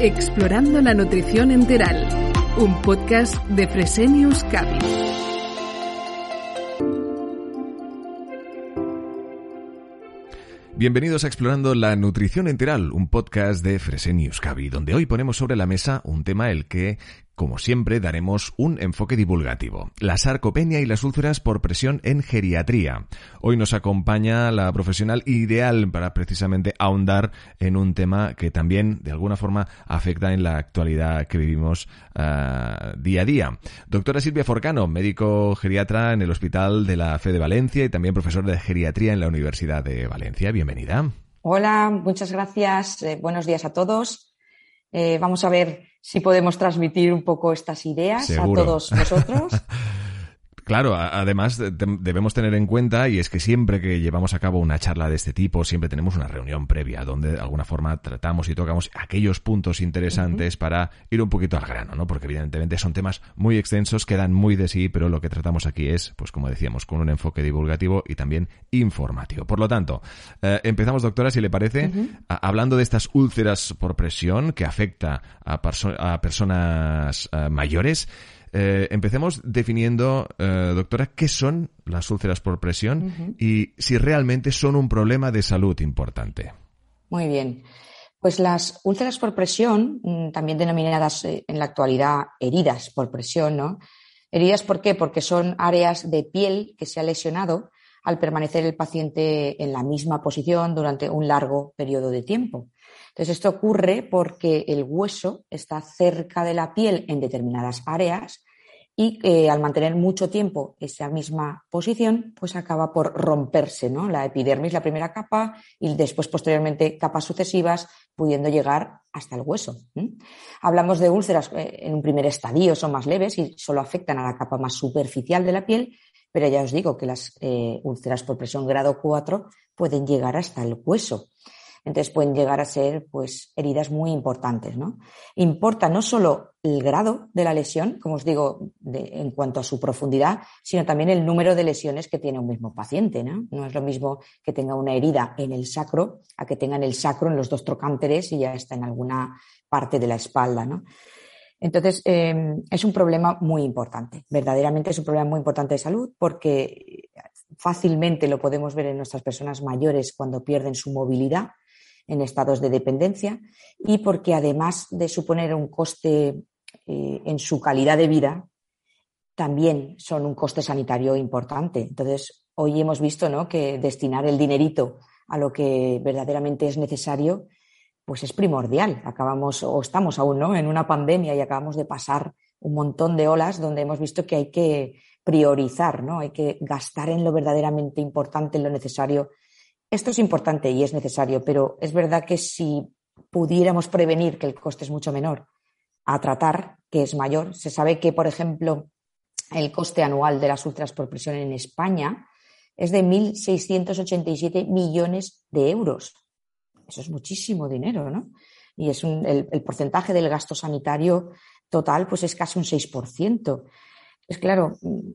Explorando la nutrición enteral, un podcast de Fresenius Cavi. Bienvenidos a Explorando la Nutrición Enteral, un podcast de Fresenius Cavi, donde hoy ponemos sobre la mesa un tema el que como siempre, daremos un enfoque divulgativo. La sarcopenia y las úlceras por presión en geriatría. Hoy nos acompaña la profesional ideal para precisamente ahondar en un tema que también, de alguna forma, afecta en la actualidad que vivimos ah, día a día. Doctora Silvia Forcano, médico geriatra en el Hospital de la Fe de Valencia y también profesora de geriatría en la Universidad de Valencia. Bienvenida. Hola, muchas gracias. Eh, buenos días a todos. Eh, vamos a ver si podemos transmitir un poco estas ideas a todos nosotros. Claro, además debemos tener en cuenta, y es que siempre que llevamos a cabo una charla de este tipo, siempre tenemos una reunión previa donde de alguna forma tratamos y tocamos aquellos puntos interesantes para ir un poquito al grano, ¿no? Porque evidentemente son temas muy extensos que dan muy de sí, pero lo que tratamos aquí es, pues como decíamos, con un enfoque divulgativo y también informativo. Por lo tanto, eh, empezamos, doctora, si le parece, hablando de estas úlceras por presión que afecta a, personas eh, mayores. Eh, empecemos definiendo, eh, doctora, qué son las úlceras por presión y si realmente son un problema de salud importante. Muy bien. Pues las úlceras por presión, mm, también denominadas eh, en la actualidad heridas por presión, ¿no? Heridas, ¿por qué? Porque son áreas de piel que se ha lesionado al permanecer el paciente en la misma posición durante un largo periodo de tiempo. Entonces, esto ocurre porque el hueso está cerca de la piel en determinadas áreas y eh, al mantener mucho tiempo esa misma posición, pues acaba por romperse, ¿no? La epidermis, la primera capa, y después, posteriormente, capas sucesivas, pudiendo llegar hasta el hueso. Hablamos de úlceras eh, en un primer estadio, son más leves y solo afectan a la capa más superficial de la piel, pero ya os digo que las eh, úlceras por presión grado 4 pueden llegar hasta el hueso. Entonces pueden llegar a ser pues, heridas muy importantes. ¿no? Importa no solo el grado de la lesión, como os digo, en cuanto a su profundidad, sino también el número de lesiones que tiene un mismo paciente. ¿no? no es lo mismo que tenga una herida en el sacro a que tenga en el sacro, en los dos trocánteres y ya está en alguna parte de la espalda. ¿no? Entonces, em, es un problema muy importante, verdaderamente es un problema muy importante de salud porque fácilmente lo podemos ver en nuestras personas mayores cuando pierden su movilidad en estados de dependencia y porque además de suponer un coste eh, en su calidad de vida, también son un coste sanitario importante. Entonces, hoy hemos visto ¿no? que destinar el dinerito a lo que verdaderamente es necesario, pues es primordial. Acabamos, o estamos aún ¿no? en una pandemia y acabamos de pasar un montón de olas donde hemos visto que hay que priorizar, ¿no? Hay que gastar en lo verdaderamente importante, en lo necesario esto es importante y es necesario, pero es verdad que si pudiéramos prevenir que el coste es mucho menor a tratar, que es mayor, se sabe que, por ejemplo, el coste anual de las ultras por presión en España es de 1.687 millones de euros. Eso es muchísimo dinero, ¿no? Y es el, el, porcentaje del gasto sanitario total, pues es casi un 6%. Es claro, mm,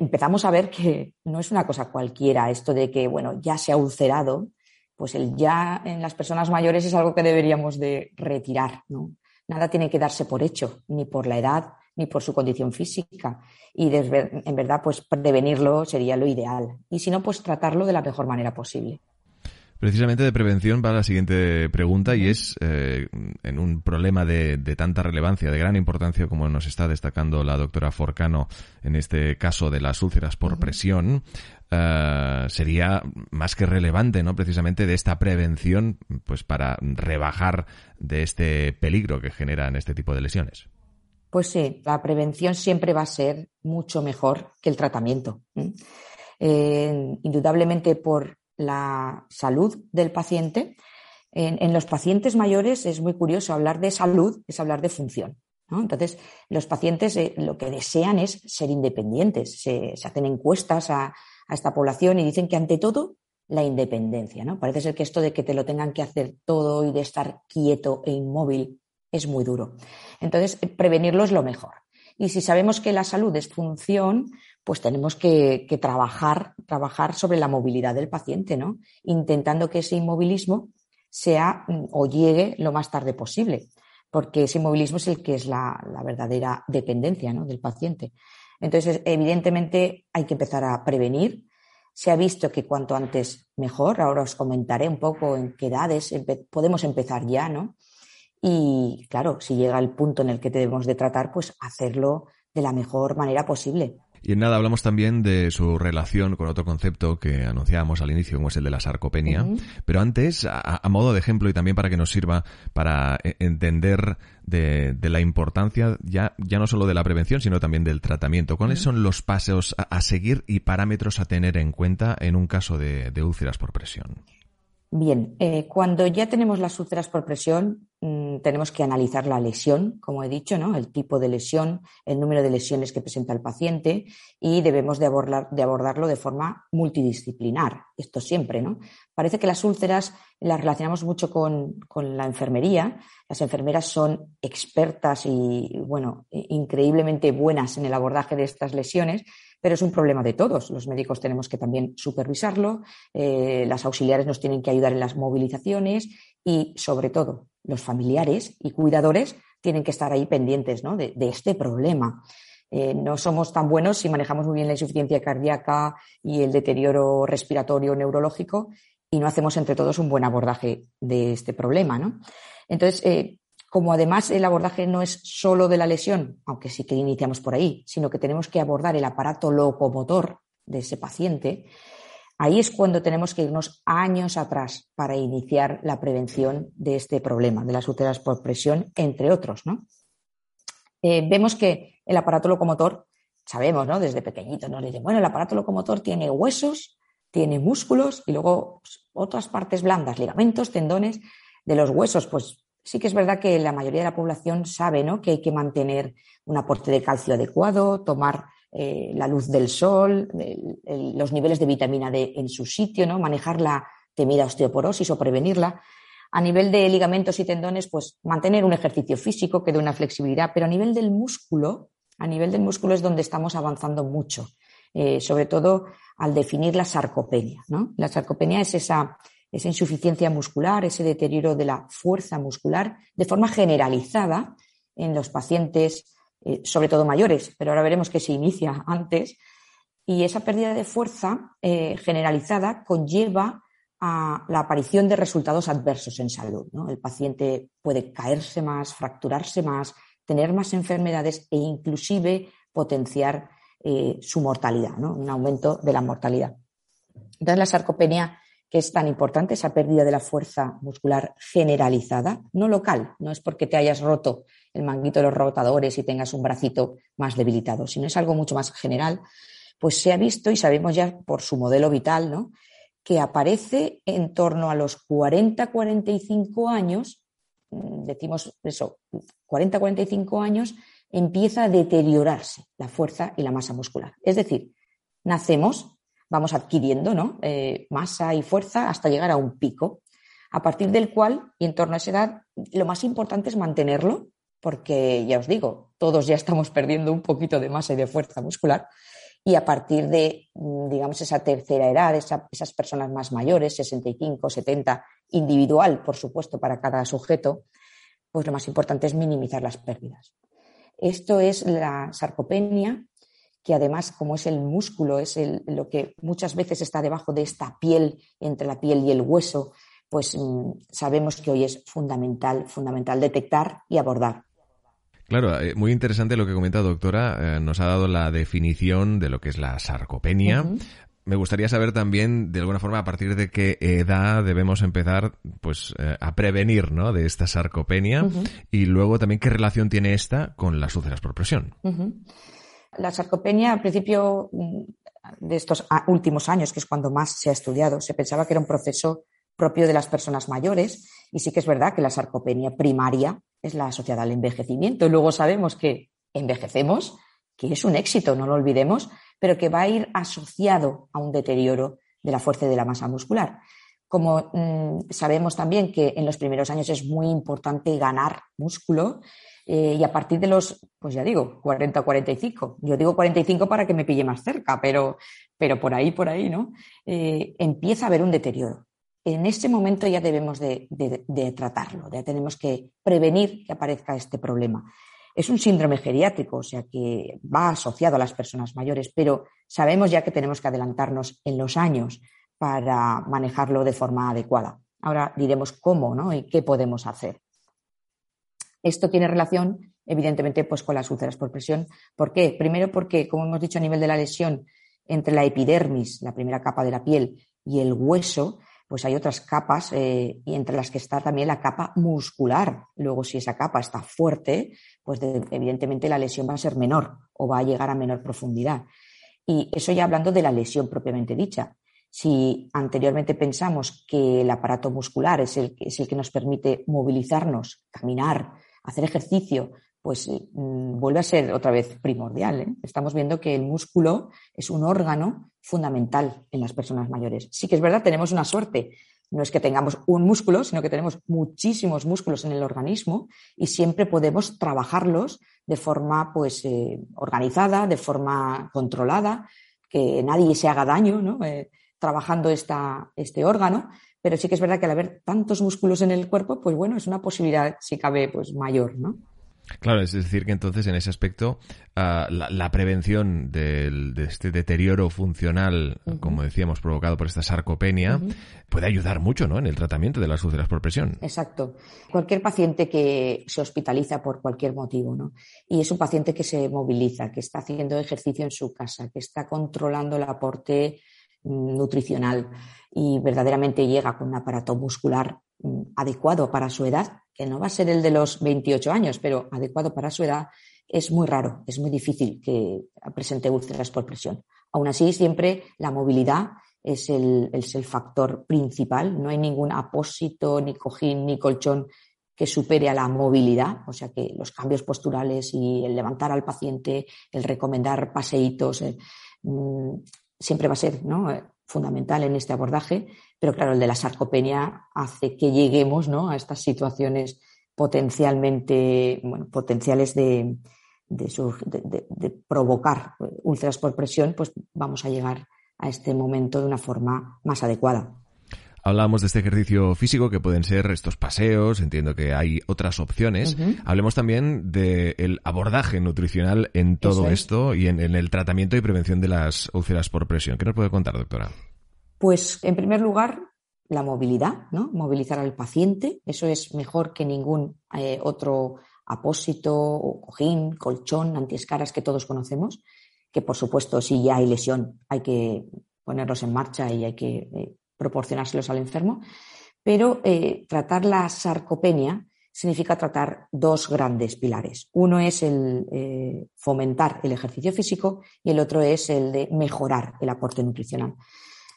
empezamos a ver que no es una cosa cualquiera esto de que, bueno, ya se ha ulcerado, pues el ya en las personas mayores es algo que deberíamos de retirar, ¿no? Nada tiene que darse por hecho, ni por la edad, ni por su condición física. Y en verdad, pues prevenirlo sería lo ideal. Y si no, pues tratarlo de la mejor manera posible. Precisamente de prevención va la siguiente pregunta y es, eh, en un problema de, tanta relevancia, de gran importancia como nos está destacando la doctora Forcano en este caso de las úlceras por presión, eh, sería más que relevante, ¿no? Precisamente de esta prevención, pues para rebajar de este peligro que generan este tipo de lesiones. Pues sí, la prevención siempre va a ser mucho mejor que el tratamiento. Eh, indudablemente por la salud del paciente. En, los pacientes mayores es muy curioso hablar de salud, es hablar de función. Entonces, los pacientes eh, lo que desean es ser independientes. Se, hacen encuestas a, esta población y dicen que ante todo la independencia. ¿no? Parece ser que esto de que te lo tengan que hacer todo y de estar quieto e inmóvil es muy duro. Entonces, prevenirlo es lo mejor. Y si sabemos que la salud es función, pues tenemos que, trabajar, trabajar sobre la movilidad del paciente, ¿no? Intentando que ese inmovilismo sea mm, o llegue lo más tarde posible, porque ese inmovilismo es el que es la, verdadera dependencia del paciente. Entonces, evidentemente, hay que empezar a prevenir. Se ha visto que cuanto antes mejor. Ahora os comentaré un poco en qué edades podemos empezar ya, ¿no? Y claro, si llega el punto en el que debemos de tratar, pues hacerlo de la mejor manera posible. Y en nada, hablamos también de su relación con otro concepto que anunciábamos al inicio, como es el de la sarcopenia. Pero antes, a, modo de ejemplo y también para que nos sirva para e, entender de, la importancia ya, ya no solo de la prevención, sino también del tratamiento. ¿Cuáles son los pasos a, seguir y parámetros a tener en cuenta en un caso de úlceras por presión? Bien, eh, cuando ya tenemos las úlceras por presión, mm, tenemos que analizar la lesión, como he dicho, ¿no? el tipo de lesión, el número de lesiones que presenta el paciente y debemos de, abordarlo de forma multidisciplinar. Esto siempre, ¿no? Parece que las úlceras las relacionamos mucho con, con la enfermería. Las enfermeras son expertas y, bueno, increíblemente buenas en el abordaje de estas lesiones, pero es un problema de todos. Los médicos tenemos que también supervisarlo, eh, las auxiliares nos tienen que ayudar en las movilizaciones y, sobre todo, los familiares y cuidadores tienen que estar ahí pendientes de, este problema. Eh, no somos tan buenos si manejamos muy bien la insuficiencia cardíaca y el deterioro respiratorio neurológico y no hacemos entre todos un buen abordaje de este problema. ¿no? Entonces, eh, como además el abordaje no es solo de la lesión, aunque sí que iniciamos por ahí, sino que tenemos que abordar el aparato locomotor de ese paciente, ahí es cuando tenemos que irnos años atrás para iniciar la prevención de este problema, de las úlceras por presión, entre otros. ¿no? Eh, vemos que el aparato locomotor, sabemos, ¿no? Desde pequeñitos nos dicen, bueno, el aparato locomotor tiene huesos, tiene músculos y luego pues, otras partes blandas, ligamentos, tendones. De los huesos, pues sí que es verdad que la mayoría de la población sabe que hay que mantener un aporte de calcio adecuado, tomar eh, la luz del sol, los niveles de vitamina D en su sitio, ¿no? manejar la temida osteoporosis o prevenirla. A nivel de ligamentos y tendones, pues mantener un ejercicio físico que dé una flexibilidad, pero a nivel del músculo, a nivel del músculo es donde estamos avanzando mucho, eh, sobre todo al definir la sarcopenia. La sarcopenia es esa esa insuficiencia muscular, ese deterioro de la fuerza muscular de forma generalizada en los pacientes, eh, sobre todo mayores, pero ahora veremos que se inicia antes. Y esa pérdida de fuerza eh, generalizada conlleva a la aparición de resultados adversos en salud. El paciente puede caerse más, fracturarse más, tener más enfermedades e inclusive potenciar eh, su mortalidad, un aumento de la mortalidad. Entonces, la sarcopenia que es tan importante, esa pérdida de la fuerza muscular generalizada, no local, no es porque te hayas roto el manguito de los rotadores y tengas un bracito más debilitado, sino es algo mucho más general, pues se ha visto y sabemos ya por su modelo vital, ¿no? que aparece en torno a los 40-45 años, mm, decimos eso, 40-45 años, empieza a deteriorarse la fuerza y la masa muscular. Es decir, nacemos vamos adquiriendo ¿no? Eh, masa y fuerza hasta llegar a un pico, a partir del cual, y en torno a esa edad, lo más importante es mantenerlo, porque ya os digo, todos ya estamos perdiendo un poquito de masa y de fuerza muscular, y a partir de, mm, digamos, esa tercera edad, esas personas más mayores, 65, 70, individual, por supuesto, para cada sujeto, pues lo más importante es minimizar las pérdidas. Esto es la sarcopenia, que además, como es el músculo, es lo que muchas veces está debajo de esta piel, entre la piel y el hueso, pues mm, sabemos que hoy es fundamental, fundamental detectar y abordar. Claro, eh, muy interesante lo que comenta doctora. Eh, nos ha dado la definición de lo que es la sarcopenia. Me gustaría saber también, de alguna forma, a partir de qué edad debemos empezar pues, eh, a prevenir ¿no? de esta sarcopenia y luego también qué relación tiene esta con las úlceras por presión. La sarcopenia, al principio mm, de estos últimos años, que es cuando más se ha estudiado, se pensaba que era un proceso propio de las personas mayores y sí que es verdad que la sarcopenia primaria es la asociada al envejecimiento luego sabemos que envejecemos, que es un éxito, no lo olvidemos, pero que va a ir asociado a un deterioro de la fuerza y de la masa muscular. Como mm, sabemos también que en los primeros años es muy importante ganar músculo, eh, y a partir de los, pues ya digo, 40 o 45, yo digo 45 para que me pille más cerca, pero, pero por ahí, por ahí, ¿no? Eh, empieza a haber un deterioro. en este momento ya debemos de, tratarlo, ya tenemos que prevenir que aparezca este problema. Es un síndrome geriátrico, o sea que va asociado a las personas mayores, pero sabemos ya que tenemos que adelantarnos en los años para manejarlo de forma adecuada. Ahora diremos cómo ¿no? y qué podemos hacer. Esto tiene relación, evidentemente, pues, con las úlceras por presión. ¿Por qué? Primero porque, como hemos dicho a nivel de la lesión, entre la epidermis, la primera capa de la piel, y el hueso, pues hay otras capas eh, y entre las que está también la capa muscular. Luego, si esa capa está fuerte, pues evidentemente la lesión va a ser menor o va a llegar a menor profundidad. Y eso ya hablando de la lesión propiamente dicha. Si anteriormente pensamos que el aparato muscular es el, es el que nos permite movilizarnos, caminar, hacer ejercicio, pues eh, mm, vuelve a ser otra vez primordial. ¿eh? Estamos viendo que el músculo es un órgano fundamental en las personas mayores. Sí que es verdad, tenemos una suerte. No es que tengamos un músculo, sino que tenemos muchísimos músculos en el organismo y siempre podemos trabajarlos de forma pues, eh, organizada, de forma controlada, que nadie se haga daño ¿no? trabajando esta, este órgano. Pero sí que es verdad que al haber tantos músculos en el cuerpo, pues bueno, es una posibilidad, si cabe, pues mayor, ¿no? Claro, es decir, que entonces en ese aspecto ah, la, prevención de este deterioro funcional, como decíamos, provocado por esta sarcopenia, puede ayudar mucho ¿no? en el tratamiento de las úlceras por presión. Exacto. Cualquier paciente que se hospitaliza por cualquier motivo, ¿no? y es un paciente que se moviliza, que está haciendo ejercicio en su casa, que está controlando el aporte nutricional y verdaderamente llega con un aparato muscular mm, adecuado para su edad, que no va a ser el de los 28 años, pero adecuado para su edad, es muy raro, es muy difícil que presente úlceras por presión. Aún así, siempre la movilidad es el, factor principal. No hay ningún apósito, ni cojín, ni colchón que supere a la movilidad, o sea que los cambios posturales y el levantar al paciente, el recomendar paseitos, mm, siempre va a ser fundamental en este abordaje pero claro, el de la sarcopenia hace que lleguemos a estas situaciones potencialmente, bueno, potenciales de, provocar úlceras por presión, pues vamos a llegar a este momento de una forma más adecuada. Hablábamos de este ejercicio físico que pueden ser estos paseos, entiendo que hay otras opciones. Hablemos también del abordaje nutricional en todo esto y en, el tratamiento y prevención de las úlceras por presión. ¿Qué nos puede contar, doctora? Pues, en primer lugar, la movilidad, ¿no? Movilizar al paciente. Eso es mejor que ningún eh, otro apósito, cojín, colchón, antiescaras que todos conocemos. Que, por supuesto, si ya hay lesión, hay que ponerlos en marcha y hay que eh, proporcionárselos al enfermo. Pero eh, tratar la sarcopenia significa tratar dos grandes pilares. Uno es el fomentar el ejercicio físico y el otro es el de mejorar el aporte nutricional.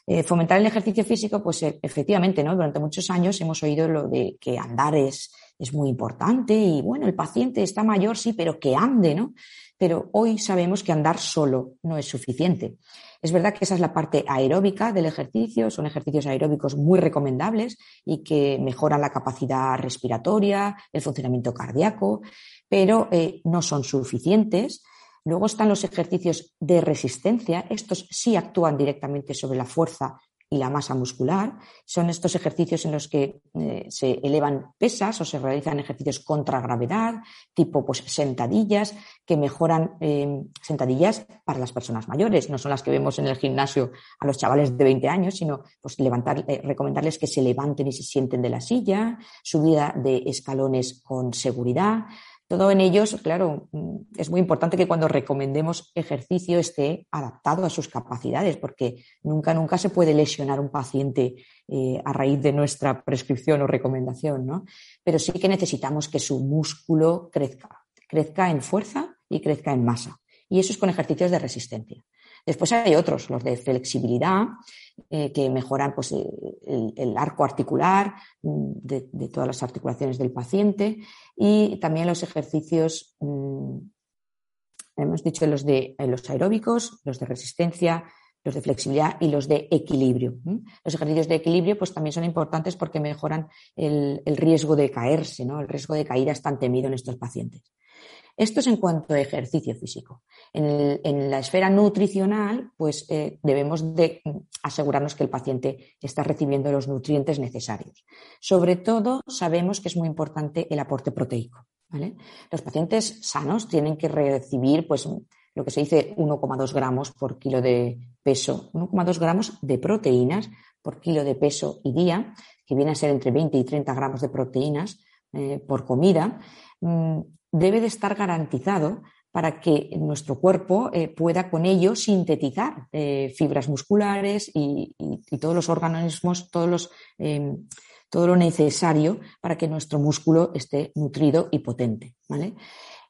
Eh, fomentar el ejercicio físico, pues eh, efectivamente, ¿no? Durante muchos años hemos oído lo de que andar es, es muy importante y bueno, el paciente está mayor, sí, pero que ande, ¿no? Pero hoy sabemos que andar solo no es suficiente. Es verdad que esa es la parte aeróbica del ejercicio, son ejercicios aeróbicos muy recomendables y que mejoran la capacidad respiratoria, el funcionamiento cardíaco, pero eh, no son suficientes Luego están los ejercicios de resistencia. Estos sí actúan directamente sobre la fuerza y la masa muscular. Son estos ejercicios en los que eh, se elevan pesas o se realizan ejercicios contra gravedad, tipo pues, sentadillas, que mejoran eh, sentadillas para las personas mayores. No son las que vemos en el gimnasio a los chavales de 20 años, sino pues, levantar, eh, recomendarles que se levanten y se sienten de la silla, subida de escalones con seguridad, todo en ellos, claro, mm, es muy importante que cuando recomendemos ejercicio esté adaptado a sus capacidades, porque nunca, nunca se puede lesionar un paciente eh, a raíz de nuestra prescripción o recomendación, ¿no? Pero sí que necesitamos que su músculo crezca, crezca en fuerza y crezca en masa. Y eso es con ejercicios de resistencia. Después hay otros, los de flexibilidad, eh, que mejoran pues, el, arco articular mm, de, todas las articulaciones del paciente y también los ejercicios, mm, hemos dicho los de los aeróbicos, los de resistencia, los de flexibilidad y los de equilibrio. Los ejercicios de equilibrio pues, también son importantes porque mejoran el, riesgo de caerse, ¿no? el riesgo de caída es tan temido en estos pacientes. Esto es en cuanto a ejercicio físico. En, la esfera nutricional, pues eh, debemos de asegurarnos que el paciente está recibiendo los nutrientes necesarios. Sobre todo, sabemos que es muy importante el aporte proteico. Los pacientes sanos tienen que recibir, pues, lo que se dice 1,2 gramos por kilo de peso, 1,2 gramos de proteínas por kilo de peso y día, que viene a ser entre 20 y 30 gramos de proteínas eh, por comida. Debe de estar garantizado para que nuestro cuerpo eh, pueda con ello sintetizar eh, fibras musculares y, todos los organismos, todos em, todo lo necesario para que nuestro músculo esté nutrido y potente.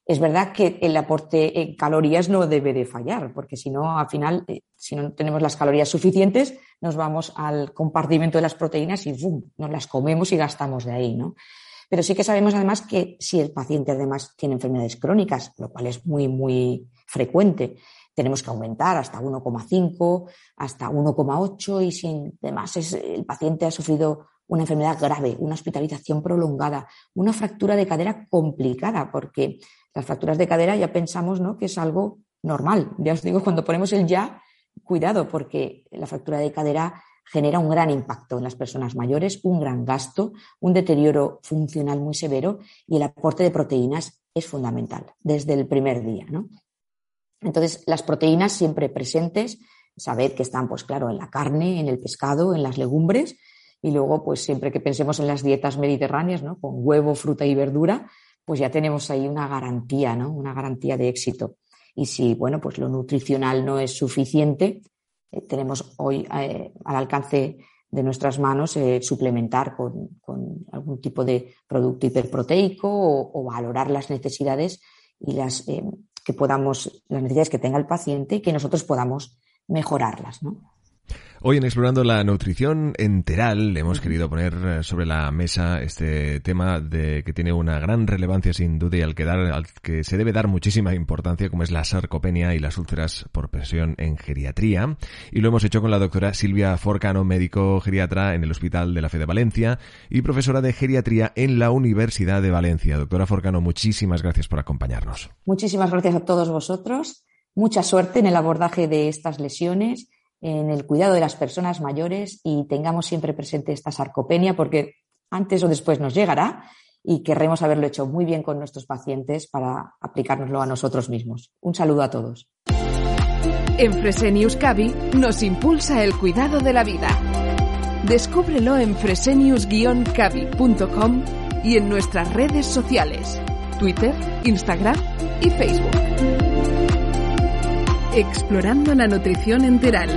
Es verdad que el aporte en calorías no debe de fallar, porque si no, al final, eh, si no tenemos las calorías suficientes, nos vamos al compartimento de las proteínas y ¡bum! nos las comemos y gastamos de ahí, ¿no? Pero sí que sabemos además que si el paciente además tiene enfermedades crónicas, lo cual es muy, muy frecuente, tenemos que aumentar hasta 1,5, hasta 1,8 y si además el paciente ha sufrido una enfermedad grave, una hospitalización prolongada, una fractura de cadera complicada, porque las fracturas de cadera ya pensamos ¿no? que es algo normal. Ya os digo, cuando ponemos el ya, cuidado, porque la fractura de cadera genera un gran impacto en las personas mayores, un gran gasto, un deterioro funcional muy severo y el aporte de proteínas es fundamental desde el primer día. Entonces, las proteínas siempre presentes, saber que están, pues claro, en la carne, en el pescado, en las legumbres y luego, pues siempre que pensemos en las dietas mediterráneas, ¿no? con huevo, fruta y verdura, pues ya tenemos ahí una garantía, ¿no? Una garantía de éxito. Y si, bueno, pues lo nutricional no es suficiente, eh, tenemos hoy eh, al alcance de nuestras manos eh, suplementar con, algún tipo de producto hiperproteico o, valorar las necesidades y las que podamos, las necesidades que tenga el paciente y que nosotros podamos mejorarlas, ¿no? Hoy en Explorando la Nutrición Enteral hemos querido poner eh, sobre la mesa este tema de que tiene una gran relevancia sin duda y al que, dar, al que se debe dar muchísima importancia como es la sarcopenia y las úlceras por presión en geriatría. Y lo hemos hecho con la doctora Silvia Forcano, médico geriatra en el Hospital de la Fe de Valencia y profesora de geriatría en la Universidad de Valencia. Doctora Forcano, muchísimas gracias por acompañarnos. Muchísimas gracias a todos vosotros. Mucha suerte en el abordaje de estas lesiones en el cuidado de las personas mayores y tengamos siempre presente esta sarcopenia porque antes o después nos llegará y querremos haberlo hecho muy bien con nuestros pacientes para aplicárnoslo a nosotros mismos. Un saludo a todos. En Fresenius Cavi nos impulsa el cuidado de la vida. Descúbrelo en fresenius-cavi.com y en nuestras redes sociales, Twitter, Instagram y Facebook. Explorando la nutrición enteral